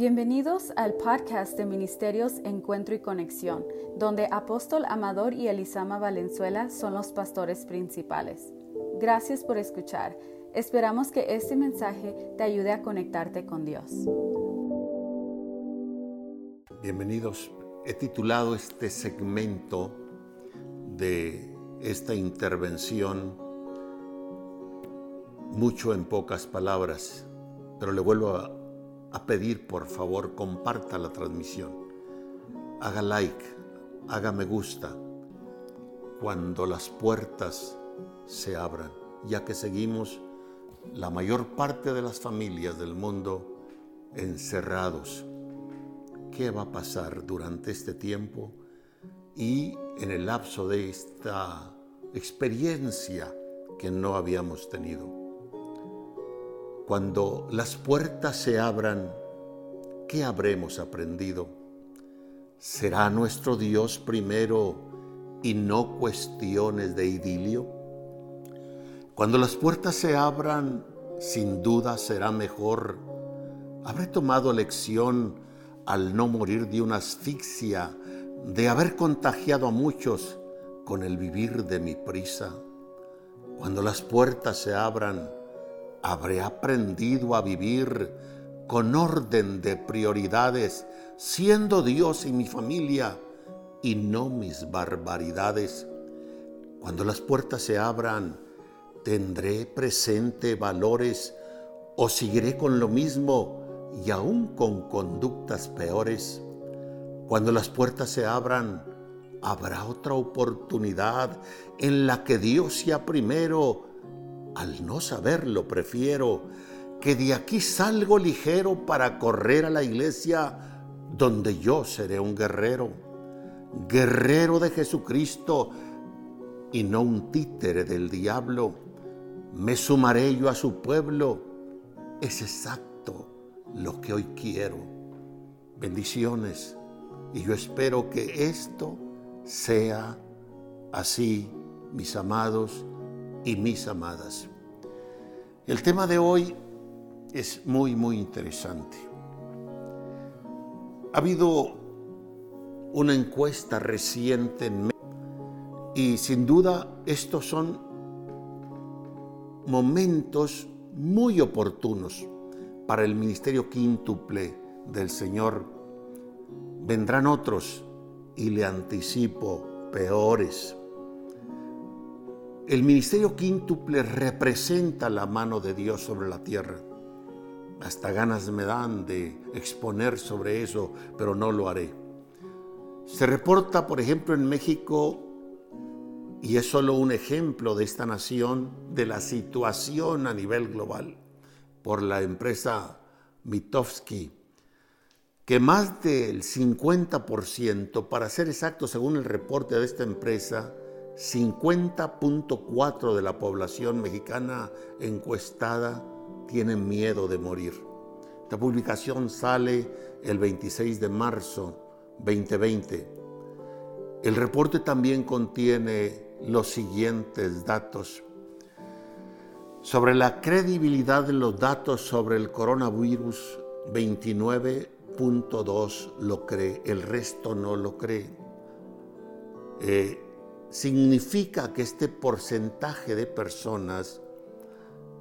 Bienvenidos al podcast de Ministerios Encuentro y Conexión, donde Apóstol Amador y Elisama Valenzuela son los pastores principales. Gracias por escuchar. Esperamos que este mensaje te ayude a conectarte con Dios. Bienvenidos. He titulado este segmento de esta intervención mucho en pocas palabras, pero le vuelvo a a pedir por favor comparta la transmisión. Haga like, haga me gusta cuando las puertas se abran, ya que seguimos la mayor parte de las familias del mundo encerrados. ¿Qué va a pasar durante este tiempo y en el lapso de esta experiencia que no habíamos tenido? Cuando las puertas se abran, ¿qué habremos aprendido? ¿Será nuestro Dios primero y no cuestiones de idilio? Cuando las puertas se abran, sin duda será mejor. Habré tomado lección al no morir de una asfixia, de haber contagiado a muchos con el vivir de mi prisa. Cuando las puertas se abran, habré aprendido a vivir con orden de prioridades, siendo Dios y mi familia y no mis barbaridades. Cuando las puertas se abran, tendré presente valores o seguiré con lo mismo y aún con conductas peores. Cuando las puertas se abran, habrá otra oportunidad en la que Dios sea primero al no saberlo, prefiero que de aquí salgo ligero para correr a la iglesia donde yo seré un guerrero, guerrero de Jesucristo y no un títere del diablo. Me sumaré yo a su pueblo. Es exacto lo que hoy quiero. Bendiciones. Y yo espero que esto sea así, mis amados y mis amadas. El tema de hoy es muy, muy interesante. Ha habido una encuesta reciente en México y sin duda estos son momentos muy oportunos para el ministerio quíntuple del Señor. Vendrán otros y le anticipo peores. El ministerio quíntuple representa la mano de Dios sobre la tierra. Hasta ganas me dan de exponer sobre eso, pero no lo haré. Se reporta, por ejemplo, en México, y es solo un ejemplo de esta nación, de la situación a nivel global, por la empresa Mitofsky, que más del 50%, para ser exacto, según el reporte de esta empresa, 50.4 de la población mexicana encuestada tienen miedo de morir. Esta publicación sale el 26 de marzo 2020. El reporte también contiene los siguientes datos. Sobre la credibilidad de los datos sobre el coronavirus, 29.2 lo cree, el resto no lo cree. Eh, significa que este porcentaje de personas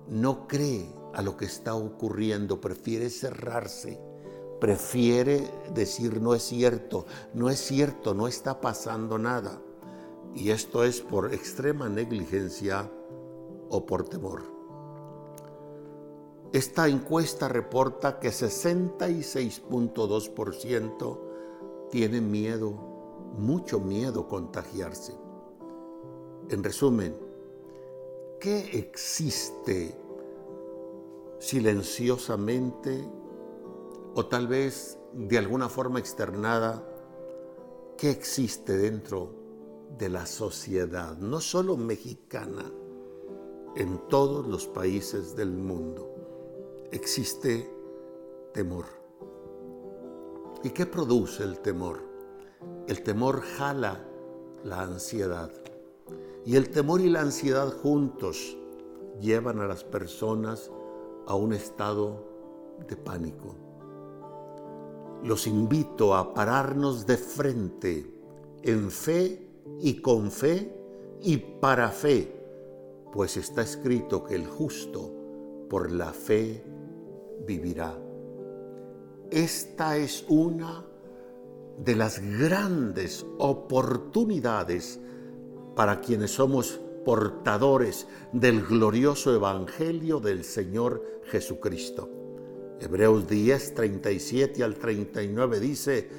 no cree a lo que está ocurriendo, prefiere cerrarse, prefiere decir no es cierto, no es cierto, no está pasando nada. Y esto es por extrema negligencia o por temor. Esta encuesta reporta que 66.2% tiene miedo, mucho miedo contagiarse. En resumen, ¿qué existe silenciosamente o tal vez de alguna forma externada? ¿Qué existe dentro de la sociedad, no solo mexicana, en todos los países del mundo? Existe temor. ¿Y qué produce el temor? El temor jala la ansiedad. Y el temor y la ansiedad juntos llevan a las personas a un estado de pánico. los invito a pararnos de frente en fe y con fe y para fe, pues está escrito que el justo por la fe vivirá. Esta es una de las grandes oportunidades para quienes somos portadores del glorioso Evangelio del Señor Jesucristo. Hebreos 10, 37 al 39 dice,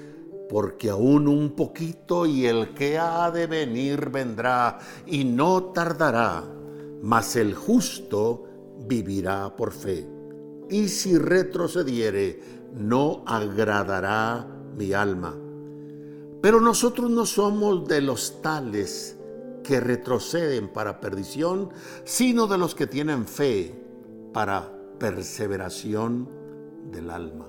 porque aún un poquito y el que ha de venir vendrá y no tardará, mas el justo vivirá por fe. Y si retrocediere, no agradará mi alma. Pero nosotros no somos de los tales que retroceden para perdición, sino de los que tienen fe para perseveración del alma.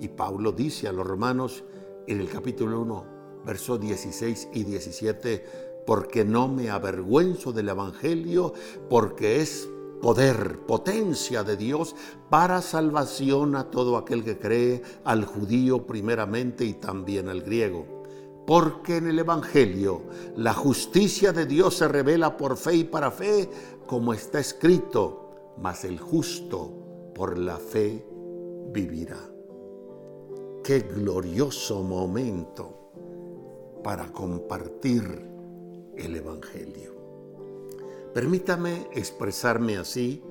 Y Pablo dice a los romanos en el capítulo 1, versos 16 y 17, porque no me avergüenzo del Evangelio, porque es poder, potencia de Dios para salvación a todo aquel que cree, al judío primeramente y también al griego. Porque en el Evangelio la justicia de Dios se revela por fe y para fe, como está escrito, mas el justo por la fe vivirá. Qué glorioso momento para compartir el Evangelio. Permítame expresarme así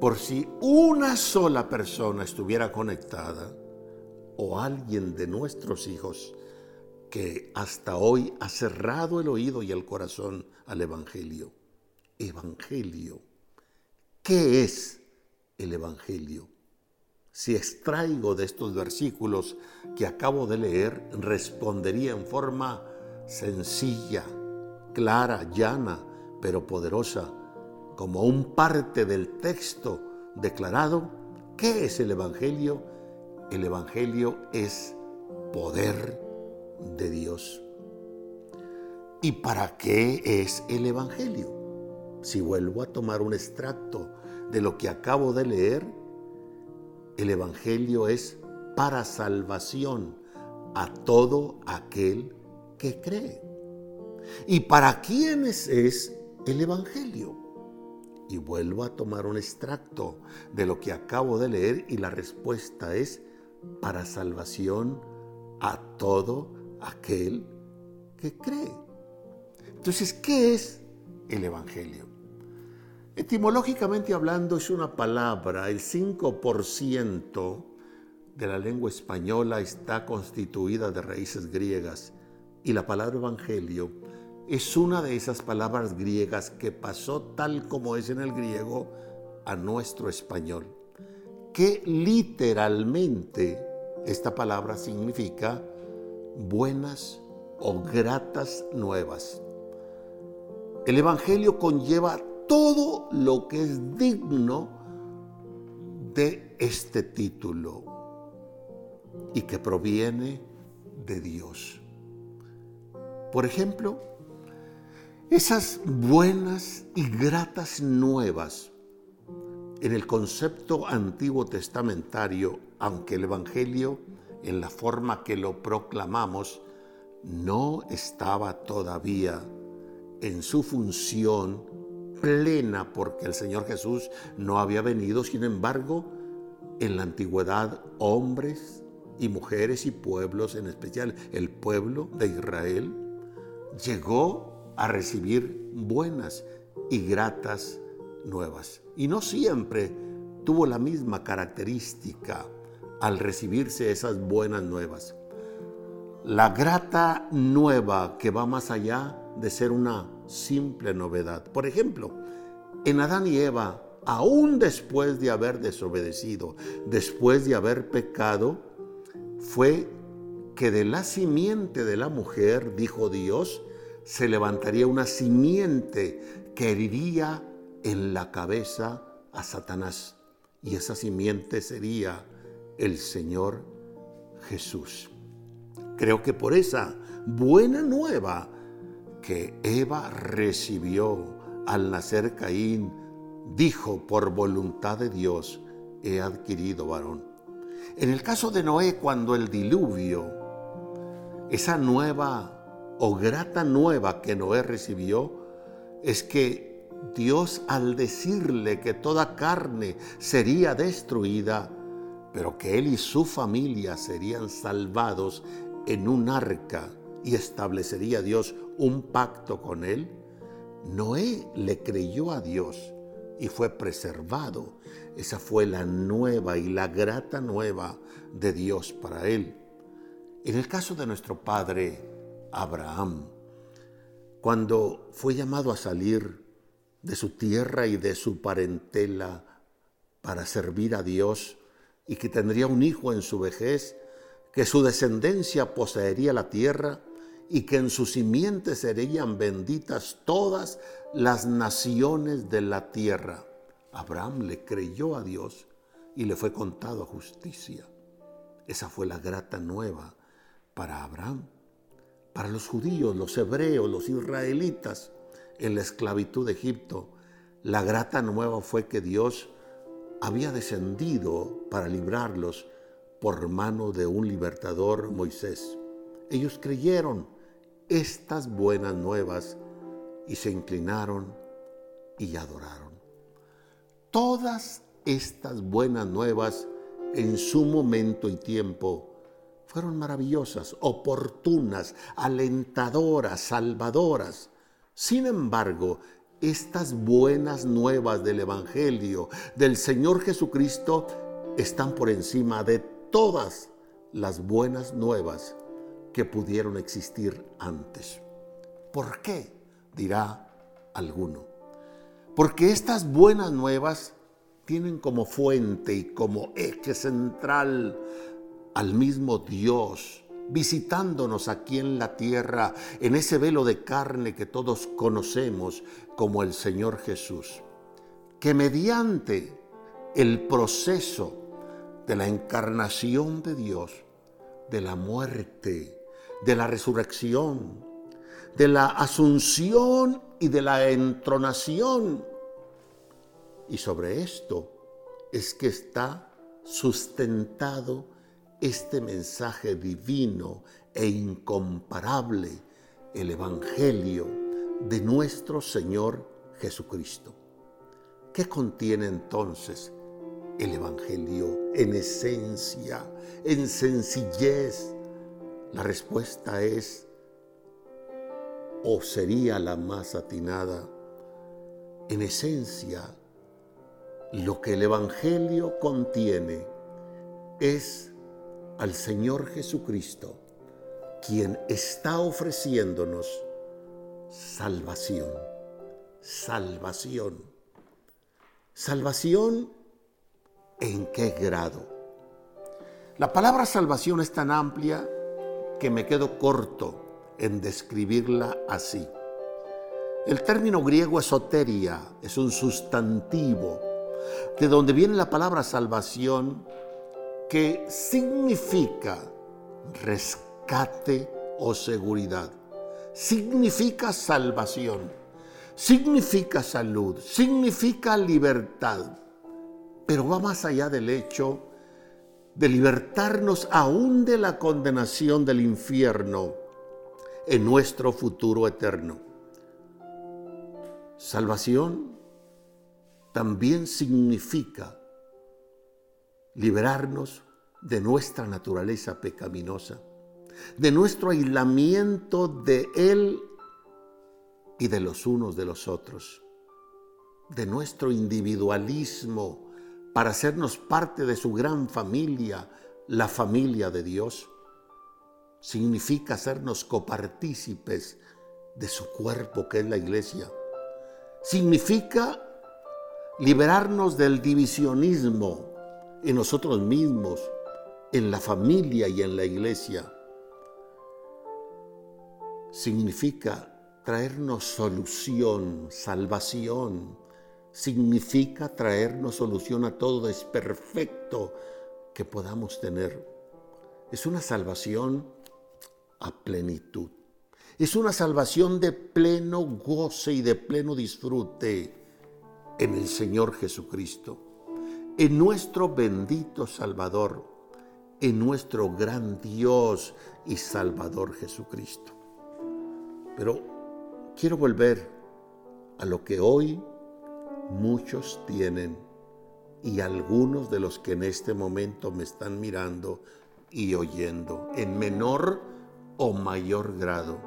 por si una sola persona estuviera conectada o alguien de nuestros hijos que hasta hoy ha cerrado el oído y el corazón al Evangelio. Evangelio. ¿Qué es el Evangelio? Si extraigo de estos versículos que acabo de leer, respondería en forma sencilla, clara, llana, pero poderosa, como un parte del texto declarado. ¿Qué es el Evangelio? El Evangelio es poder de Dios. ¿Y para qué es el Evangelio? Si vuelvo a tomar un extracto de lo que acabo de leer, el Evangelio es para salvación a todo aquel que cree. ¿Y para quiénes es el Evangelio? Y vuelvo a tomar un extracto de lo que acabo de leer y la respuesta es para salvación a todo aquel que cree. Entonces, ¿qué es el Evangelio? Etimológicamente hablando es una palabra, el 5% de la lengua española está constituida de raíces griegas y la palabra Evangelio es una de esas palabras griegas que pasó tal como es en el griego a nuestro español, que literalmente esta palabra significa buenas o gratas nuevas. El Evangelio conlleva todo lo que es digno de este título y que proviene de Dios. Por ejemplo, esas buenas y gratas nuevas en el concepto antiguo testamentario, aunque el Evangelio en la forma que lo proclamamos, no estaba todavía en su función plena porque el Señor Jesús no había venido, sin embargo, en la antigüedad hombres y mujeres y pueblos, en especial el pueblo de Israel, llegó a recibir buenas y gratas nuevas. Y no siempre tuvo la misma característica al recibirse esas buenas nuevas. La grata nueva que va más allá de ser una simple novedad. Por ejemplo, en Adán y Eva, aún después de haber desobedecido, después de haber pecado, fue que de la simiente de la mujer, dijo Dios, se levantaría una simiente que heriría en la cabeza a Satanás. Y esa simiente sería el Señor Jesús. Creo que por esa buena nueva que Eva recibió al nacer Caín, dijo por voluntad de Dios, he adquirido varón. En el caso de Noé, cuando el diluvio, esa nueva o grata nueva que Noé recibió, es que Dios al decirle que toda carne sería destruida, pero que él y su familia serían salvados en un arca y establecería Dios un pacto con él, Noé le creyó a Dios y fue preservado. Esa fue la nueva y la grata nueva de Dios para él. En el caso de nuestro padre Abraham, cuando fue llamado a salir de su tierra y de su parentela para servir a Dios y que tendría un hijo en su vejez, que su descendencia poseería la tierra y que en su simiente serían benditas todas las naciones de la tierra. Abraham le creyó a Dios y le fue contado a justicia. Esa fue la grata nueva para Abraham, para los judíos, los hebreos, los israelitas en la esclavitud de Egipto. La grata nueva fue que Dios había descendido para librarlos por mano de un libertador Moisés. Ellos creyeron estas buenas nuevas y se inclinaron y adoraron. Todas estas buenas nuevas en su momento y tiempo fueron maravillosas, oportunas, alentadoras, salvadoras. Sin embargo, estas buenas nuevas del Evangelio del Señor Jesucristo están por encima de todas las buenas nuevas que pudieron existir antes. ¿Por qué? dirá alguno. Porque estas buenas nuevas tienen como fuente y como eje central al mismo Dios, visitándonos aquí en la tierra, en ese velo de carne que todos conocemos como el Señor Jesús, que mediante el proceso de la encarnación de Dios, de la muerte, de la resurrección, de la asunción y de la entronación. Y sobre esto es que está sustentado este mensaje divino e incomparable, el Evangelio de nuestro Señor Jesucristo. ¿Qué contiene entonces el Evangelio en esencia, en sencillez? La respuesta es, o sería la más atinada, en esencia, lo que el Evangelio contiene es al Señor Jesucristo, quien está ofreciéndonos salvación, salvación. Salvación en qué grado. La palabra salvación es tan amplia que me quedo corto en describirla así. El término griego esoteria es un sustantivo, de donde viene la palabra salvación, que significa rescate o seguridad. Significa salvación, significa salud, significa libertad pero va más allá del hecho de libertarnos aún de la condenación del infierno en nuestro futuro eterno. Salvación también significa liberarnos de nuestra naturaleza pecaminosa, de nuestro aislamiento de Él y de los unos de los otros, de nuestro individualismo para hacernos parte de su gran familia, la familia de Dios. Significa hacernos copartícipes de su cuerpo que es la iglesia. Significa liberarnos del divisionismo en nosotros mismos, en la familia y en la iglesia. Significa traernos solución, salvación, significa traernos solución a todo desperfecto que podamos tener. Es una salvación a plenitud. Es una salvación de pleno goce y de pleno disfrute en el Señor Jesucristo, en nuestro bendito Salvador, en nuestro gran Dios y Salvador Jesucristo. Pero quiero volver a lo que hoy muchos tienen y algunos de los que en este momento me están mirando y oyendo en menor o mayor grado.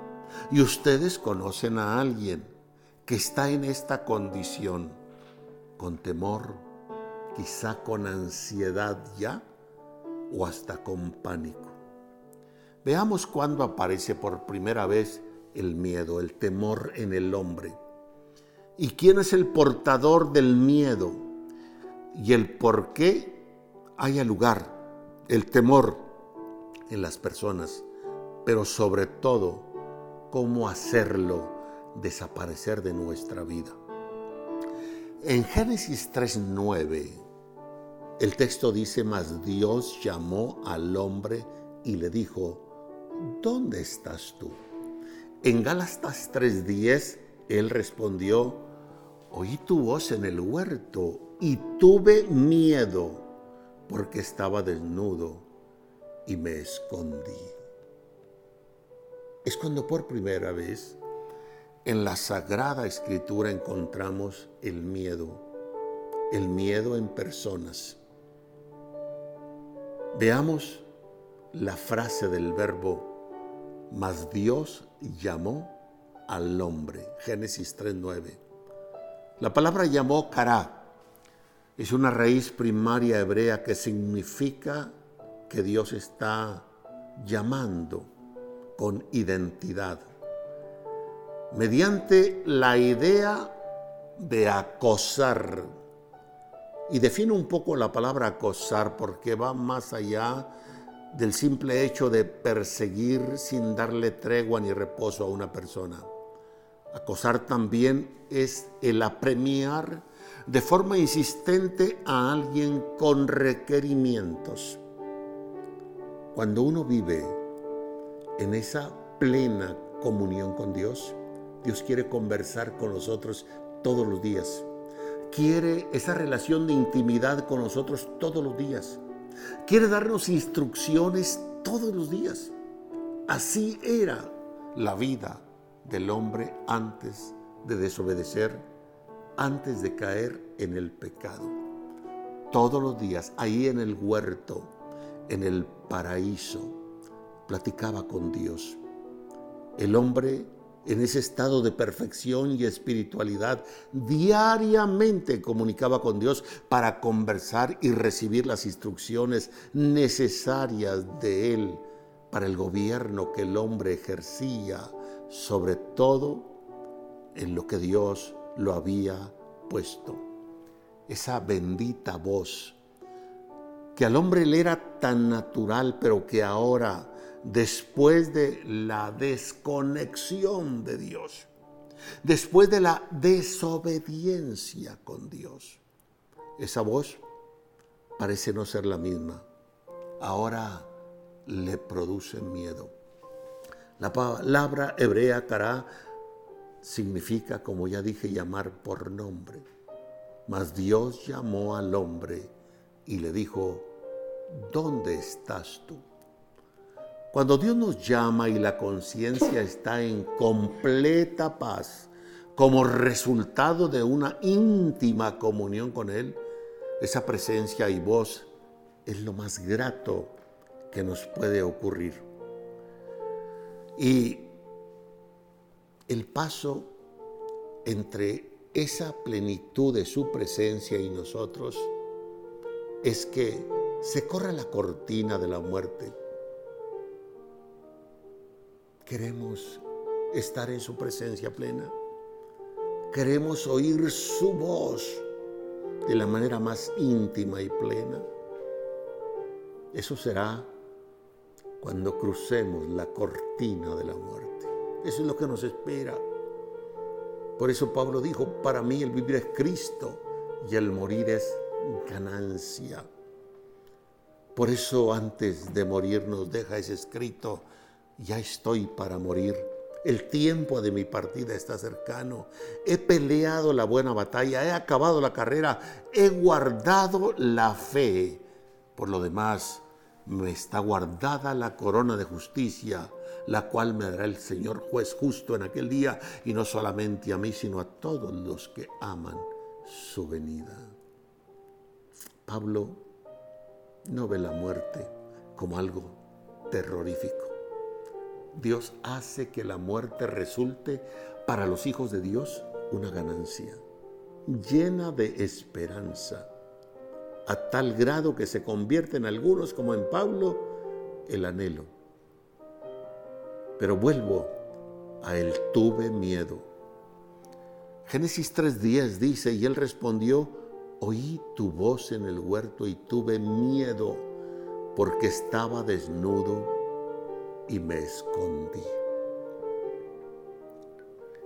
Y ustedes conocen a alguien que está en esta condición, con temor, quizá con ansiedad ya o hasta con pánico. Veamos cuándo aparece por primera vez el miedo, el temor en el hombre. ¿Y quién es el portador del miedo? Y el por qué haya lugar, el temor en las personas, pero sobre todo, cómo hacerlo desaparecer de nuestra vida. En Génesis 3.9 el texto dice, mas Dios llamó al hombre y le dijo, ¿dónde estás tú? En Gálatas 3:10, él respondió, oí tu voz en el huerto y tuve miedo porque estaba desnudo y me escondí. Es cuando por primera vez en la Sagrada Escritura encontramos el miedo, el miedo en personas. Veamos la frase del verbo, mas Dios llamó al hombre. Génesis 3.9. La palabra llamó cara es una raíz primaria hebrea que significa que Dios está llamando con identidad. Mediante la idea de acosar, y define un poco la palabra acosar porque va más allá del simple hecho de perseguir sin darle tregua ni reposo a una persona. Acosar también es el apremiar de forma insistente a alguien con requerimientos. Cuando uno vive en esa plena comunión con Dios, Dios quiere conversar con nosotros todos los días quiere esa relación de intimidad con nosotros todos los días. Quiere darnos instrucciones todos los días. Así era la vida del hombre antes de desobedecer, antes de caer en el pecado. Todos los días, ahí en el huerto, en el paraíso, platicaba con Dios. El hombre en ese estado de perfección y espiritualidad, diariamente comunicaba con Dios para conversar y recibir las instrucciones necesarias de Él para el gobierno que el hombre ejercía, sobre todo en lo que Dios lo había puesto. Esa bendita voz que al hombre le era tan natural, pero que ahora después de la desconexión de Dios, después de la desobediencia con Dios. Esa voz parece no ser la misma. Ahora le produce miedo. La palabra hebrea cara significa, como ya dije, llamar por nombre. Mas Dios llamó al hombre y le dijo, ¿dónde estás tú? Cuando Dios nos llama y la conciencia está en completa paz, como resultado de una íntima comunión con Él, esa presencia y voz es lo más grato que nos puede ocurrir. Y el paso entre esa plenitud de su presencia y nosotros es que se corra la cortina de la muerte Queremos estar en su presencia plena. Queremos oír su voz de la manera más íntima y plena. Eso será cuando crucemos la cortina de la muerte. Eso es lo que nos espera. Por eso Pablo dijo, para mí el vivir es Cristo y el morir es ganancia. Por eso antes de morir nos deja ese escrito ya estoy para morir. El tiempo de mi partida está cercano. He peleado la buena batalla, he acabado la carrera, he guardado la fe. Por lo demás, me está guardada la corona de justicia, la cual me dará el Señor juez justo en aquel día, y no solamente a mí, sino a todos los que aman su venida. Pablo no ve la muerte como algo terrorífico. Dios hace que la muerte resulte para los hijos de Dios una ganancia, llena de esperanza, a tal grado que se convierte en algunos, como en Pablo, el anhelo. Pero vuelvo a él, tuve miedo. Génesis 3.10 dice, y él respondió, oí tu voz en el huerto y tuve miedo porque estaba desnudo y me escondí.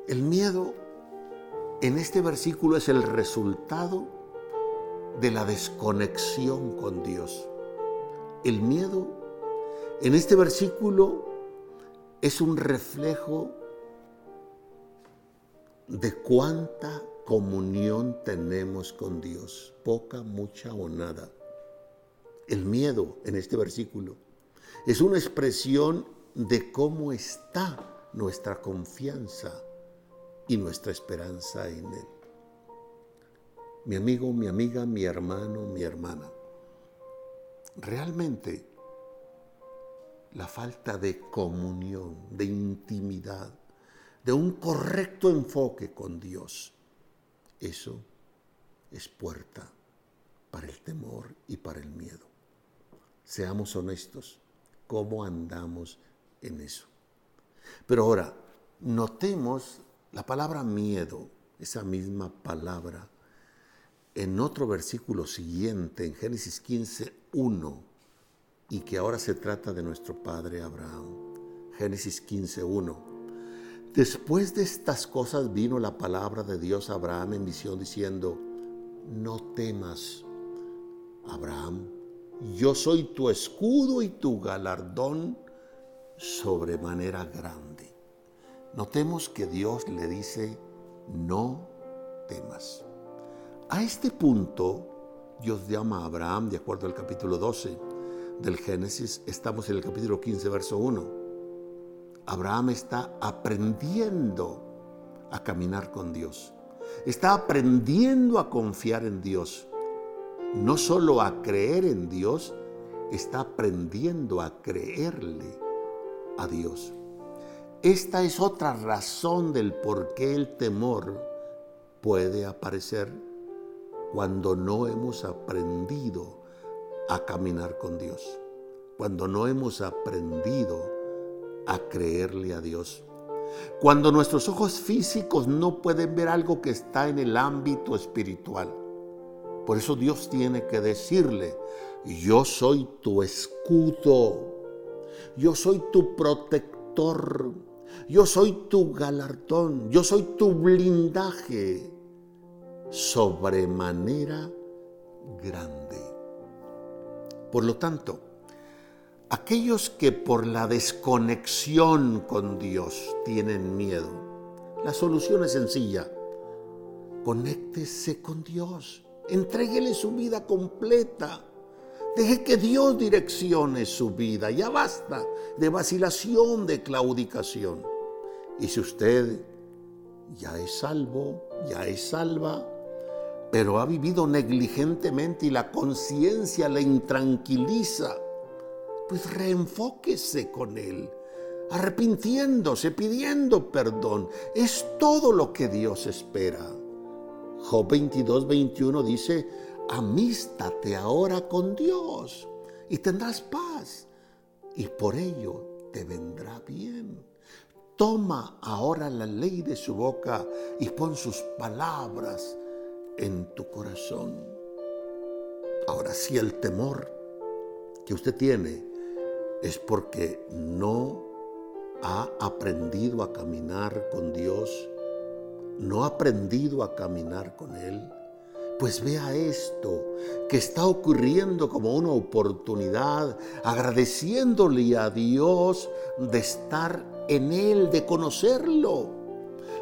El miedo en este versículo es el resultado de la desconexión con Dios. El miedo en este versículo es un reflejo de cuánta comunión tenemos con Dios, poca, mucha o nada. El miedo en este versículo es una expresión de cómo está nuestra confianza y nuestra esperanza en Él. Mi amigo, mi amiga, mi hermano, mi hermana, realmente la falta de comunión, de intimidad, de un correcto enfoque con Dios, eso es puerta para el temor y para el miedo. Seamos honestos, ¿cómo andamos en eso? Pero ahora, notemos la palabra miedo, esa misma palabra, en otro versículo siguiente, en Génesis 15, 1, y que ahora se trata de nuestro padre Abraham. Génesis 15, 1. Después de estas cosas vino la palabra de Dios a Abraham en visión diciendo, no temas, Abraham, yo soy tu escudo y tu galardón sobremanera grande. Notemos que Dios le dice, no temas. A este punto, Dios llama a Abraham, de acuerdo al capítulo 12 del Génesis, estamos en el capítulo 15, verso 1. Abraham está aprendiendo a caminar con Dios. Está aprendiendo a confiar en Dios. No solo a creer en Dios, está aprendiendo a creerle a Dios. Esta es otra razón del por qué el temor puede aparecer cuando no hemos aprendido a caminar con Dios, cuando no hemos aprendido a creerle a Dios, cuando nuestros ojos físicos no pueden ver algo que está en el ámbito espiritual. Por eso Dios tiene que decirle, yo soy tu escudo, yo soy tu protector yo soy tu galardón, yo soy tu blindaje sobremanera grande. Por lo tanto, aquellos que por la desconexión con Dios tienen miedo, la solución es sencilla. Conéctese con Dios, entréguele su vida completa Deje que Dios direccione su vida. Ya basta de vacilación, de claudicación. Y si usted ya es salvo, ya es salva, pero ha vivido negligentemente y la conciencia le intranquiliza, pues reenfóquese con Él, arrepintiéndose, pidiendo perdón. Es todo lo que Dios espera. Job 22, 21 dice, amístate ahora con Dios y tendrás paz y por ello te vendrá bien. Toma ahora la ley de su boca y pon sus palabras en tu corazón. Ahora, si el temor que usted tiene es porque no ha aprendido a caminar con Dios, no ha aprendido a caminar con Él, pues vea esto que está ocurriendo como una oportunidad, agradeciéndole a Dios de estar en Él, de conocerlo.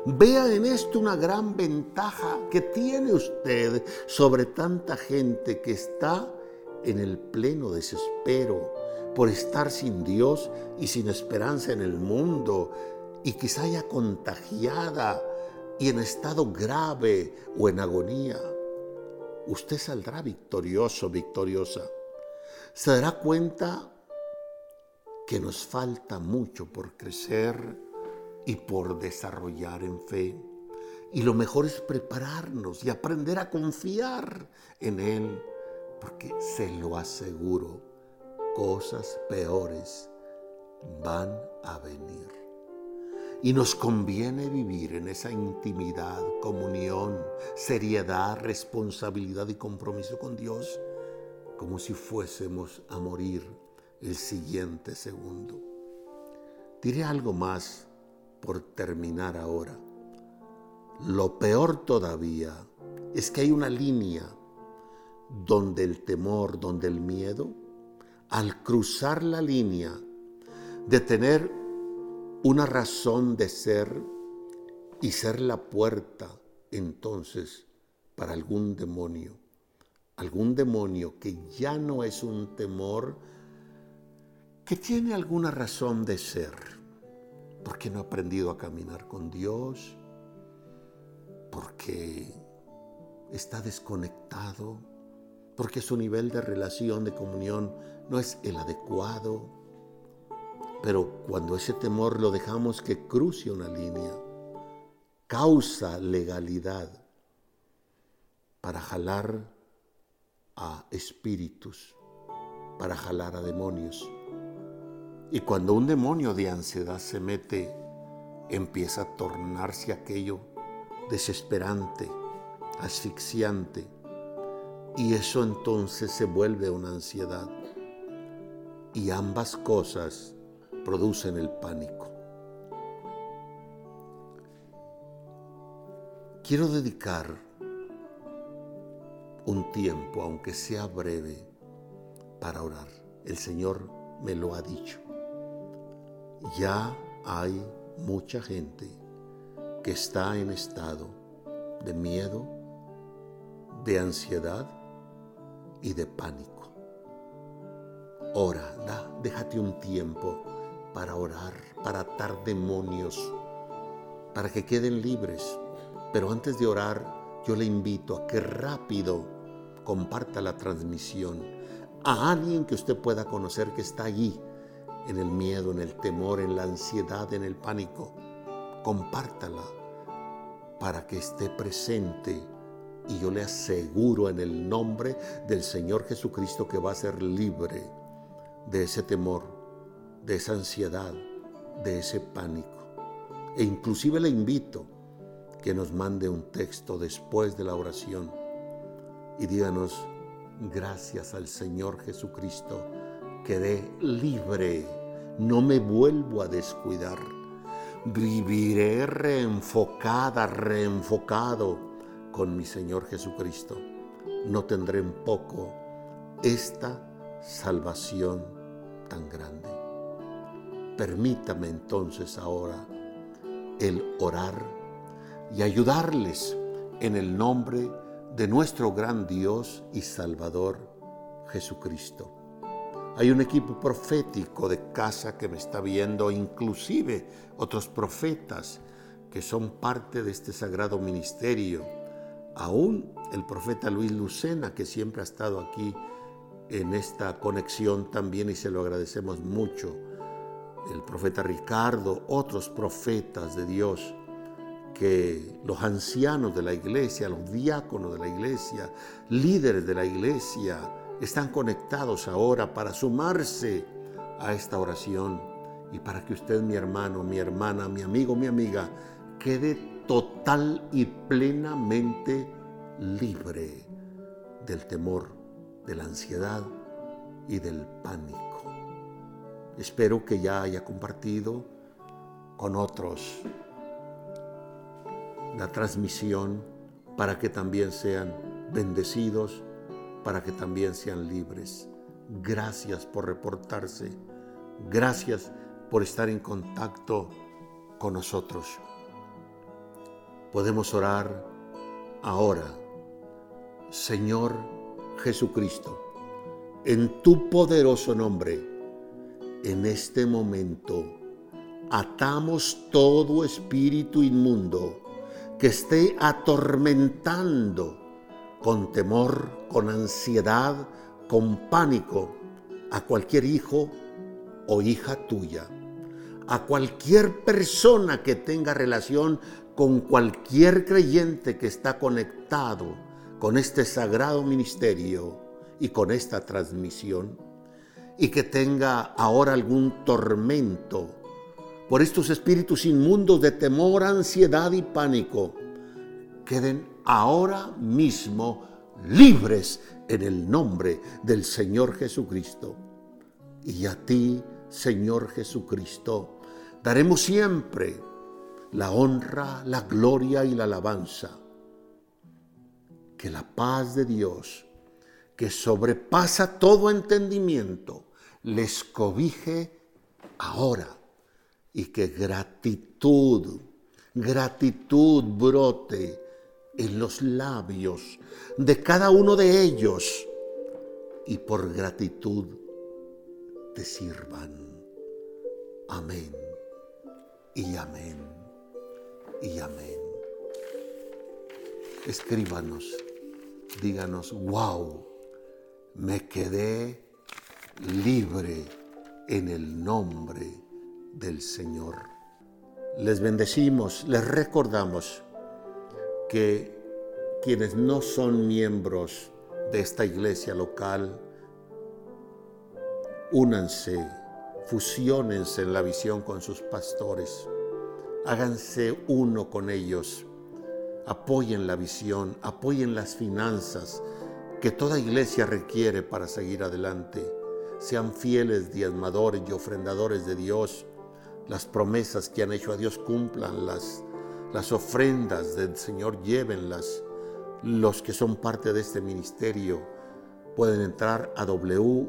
Vea en esto una gran ventaja que tiene usted sobre tanta gente que está en el pleno desespero por estar sin Dios y sin esperanza en el mundo y quizá haya contagiada y en estado grave o en agonía, usted saldrá victorioso, victoriosa. Se dará cuenta que nos falta mucho por crecer y por desarrollar en fe. Y lo mejor es prepararnos y aprender a confiar en Él, porque se lo aseguro, cosas peores van a venir. Y nos conviene vivir en esa intimidad, comunión, seriedad, responsabilidad y compromiso con Dios, como si fuésemos a morir el siguiente segundo. Diré algo más por terminar ahora. Lo peor todavía es que hay una línea donde el temor, donde el miedo, al cruzar la línea de tener una razón de ser y ser la puerta entonces para algún demonio, algún demonio que ya no es un temor, que tiene alguna razón de ser, porque no ha aprendido a caminar con Dios, porque está desconectado, porque su nivel de relación, de comunión no es el adecuado. Pero cuando ese temor lo dejamos que cruce una línea, causa legalidad para jalar a espíritus, para jalar a demonios. Y cuando un demonio de ansiedad se mete, empieza a tornarse aquello desesperante, asfixiante, y eso entonces se vuelve una ansiedad. Y ambas cosas producen el pánico. Quiero dedicar un tiempo, aunque sea breve, para orar. El Señor me lo ha dicho ya hay mucha gente que está en estado de miedo, de ansiedad y de pánico. Ora, da, déjate un tiempo para orar, para atar demonios, para que queden libres. Pero antes de orar, yo le invito a que rápido comparta la transmisión a alguien que usted pueda conocer que está allí en el miedo, en el temor, en la ansiedad, en el pánico. Compártala para que esté presente y yo le aseguro en el nombre del Señor Jesucristo que va a ser libre de ese temor, de esa ansiedad, de ese pánico. E inclusive le invito que nos mande un texto después de la oración y díganos, gracias al Señor Jesucristo, quedé libre no me vuelvo a descuidar. Viviré reenfocada, reenfocado con mi Señor Jesucristo. No tendré en poco esta salvación tan grande. Permítame entonces ahora el orar y ayudarles en el nombre de nuestro gran Dios y Salvador Jesucristo. Hay un equipo profético de casa que me está viendo, inclusive otros profetas que son parte de este sagrado ministerio. Aún el profeta Luis Lucena, que siempre ha estado aquí en esta conexión también y se lo agradecemos mucho. El profeta Ricardo, otros profetas de Dios, que los ancianos de la iglesia, los diáconos de la iglesia, líderes de la iglesia, están conectados ahora para sumarse a esta oración y para que usted, mi hermano, mi hermana, mi amigo, mi amiga, quede total y plenamente libre del temor, de la ansiedad y del pánico. Espero que ya haya compartido con otros la transmisión para que también sean bendecidos para que también sean libres. Gracias por reportarse. Gracias por estar en contacto con nosotros. Podemos orar ahora. Señor Jesucristo, en tu poderoso nombre, en este momento, atamos todo espíritu inmundo que esté atormentando con temor, con ansiedad, con pánico a cualquier hijo o hija tuya, a cualquier persona que tenga relación con cualquier creyente que está conectado con este sagrado ministerio y con esta transmisión, y que tenga ahora algún tormento por estos espíritus inmundos de temor, ansiedad y pánico, queden ahora mismo libres en el nombre del Señor Jesucristo. Y a ti, Señor Jesucristo, daremos siempre la honra, la gloria y la alabanza. Que la paz de Dios, que sobrepasa todo entendimiento, les cobije ahora y que gratitud, gratitud brote en los labios de cada uno de ellos y por gratitud te sirvan. Amén y amén y amén. Escríbanos, díganos, wow, me quedé libre en el nombre del Señor. Les bendecimos, les recordamos que quienes no son miembros de esta iglesia local, únanse, fusionense en la visión con sus pastores, háganse uno con ellos, apoyen la visión, apoyen las finanzas que toda iglesia requiere para seguir adelante, sean fieles diezmadores y ofrendadores de Dios, las promesas que han hecho a Dios cumplanlas las ofrendas del Señor llévenlas. Los que son parte de este ministerio pueden entrar a www.mselp.org.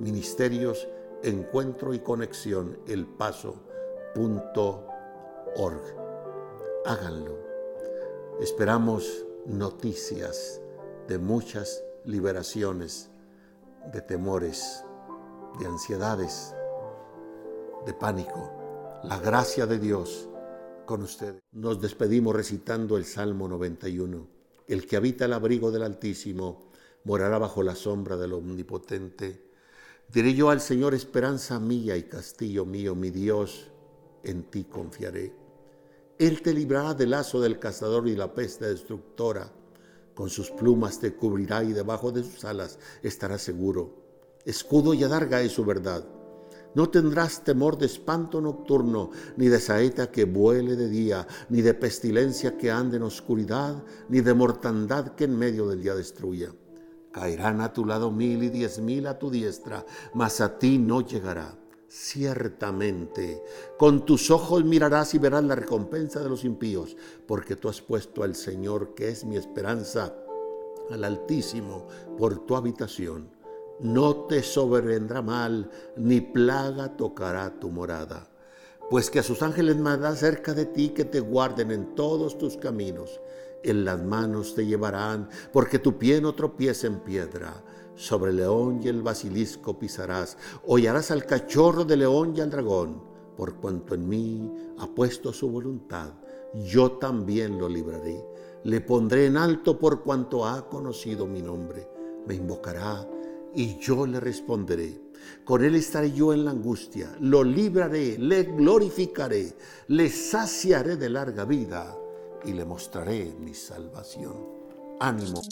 Ministerios, Encuentro y Conexión, El Paso.org. Háganlo. Esperamos noticias de muchas liberaciones de temores de ansiedades, de pánico. La gracia de Dios con ustedes. Nos despedimos recitando el Salmo 91. El que habita el abrigo del Altísimo morará bajo la sombra del Omnipotente. Diré yo al Señor, esperanza mía y castillo mío, mi Dios, en ti confiaré. Él te librará del lazo del cazador y la peste destructora. Con sus plumas te cubrirá y debajo de sus alas estarás seguro escudo y adarga es su verdad. No tendrás temor de espanto nocturno, ni de saeta que vuele de día, ni de pestilencia que ande en oscuridad, ni de mortandad que en medio del día destruya. Caerán a tu lado mil y diez mil a tu diestra, mas a ti no llegará. Ciertamente, con tus ojos mirarás y verás la recompensa de los impíos, porque tú has puesto al Señor, que es mi esperanza, al Altísimo, por tu habitación no te sobrevendrá mal, ni plaga tocará tu morada. Pues que a sus ángeles mandará cerca de ti que te guarden en todos tus caminos. En las manos te llevarán, porque tu pie no tropiece en piedra. Sobre el león y el basilisco pisarás, hollarás al cachorro de león y al dragón. Por cuanto en mí ha puesto su voluntad, yo también lo libraré. Le pondré en alto por cuanto ha conocido mi nombre. Me invocará y yo le responderé. Con él estaré yo en la angustia, lo libraré, le glorificaré, le saciaré de larga vida y le mostraré mi salvación. Ánimo.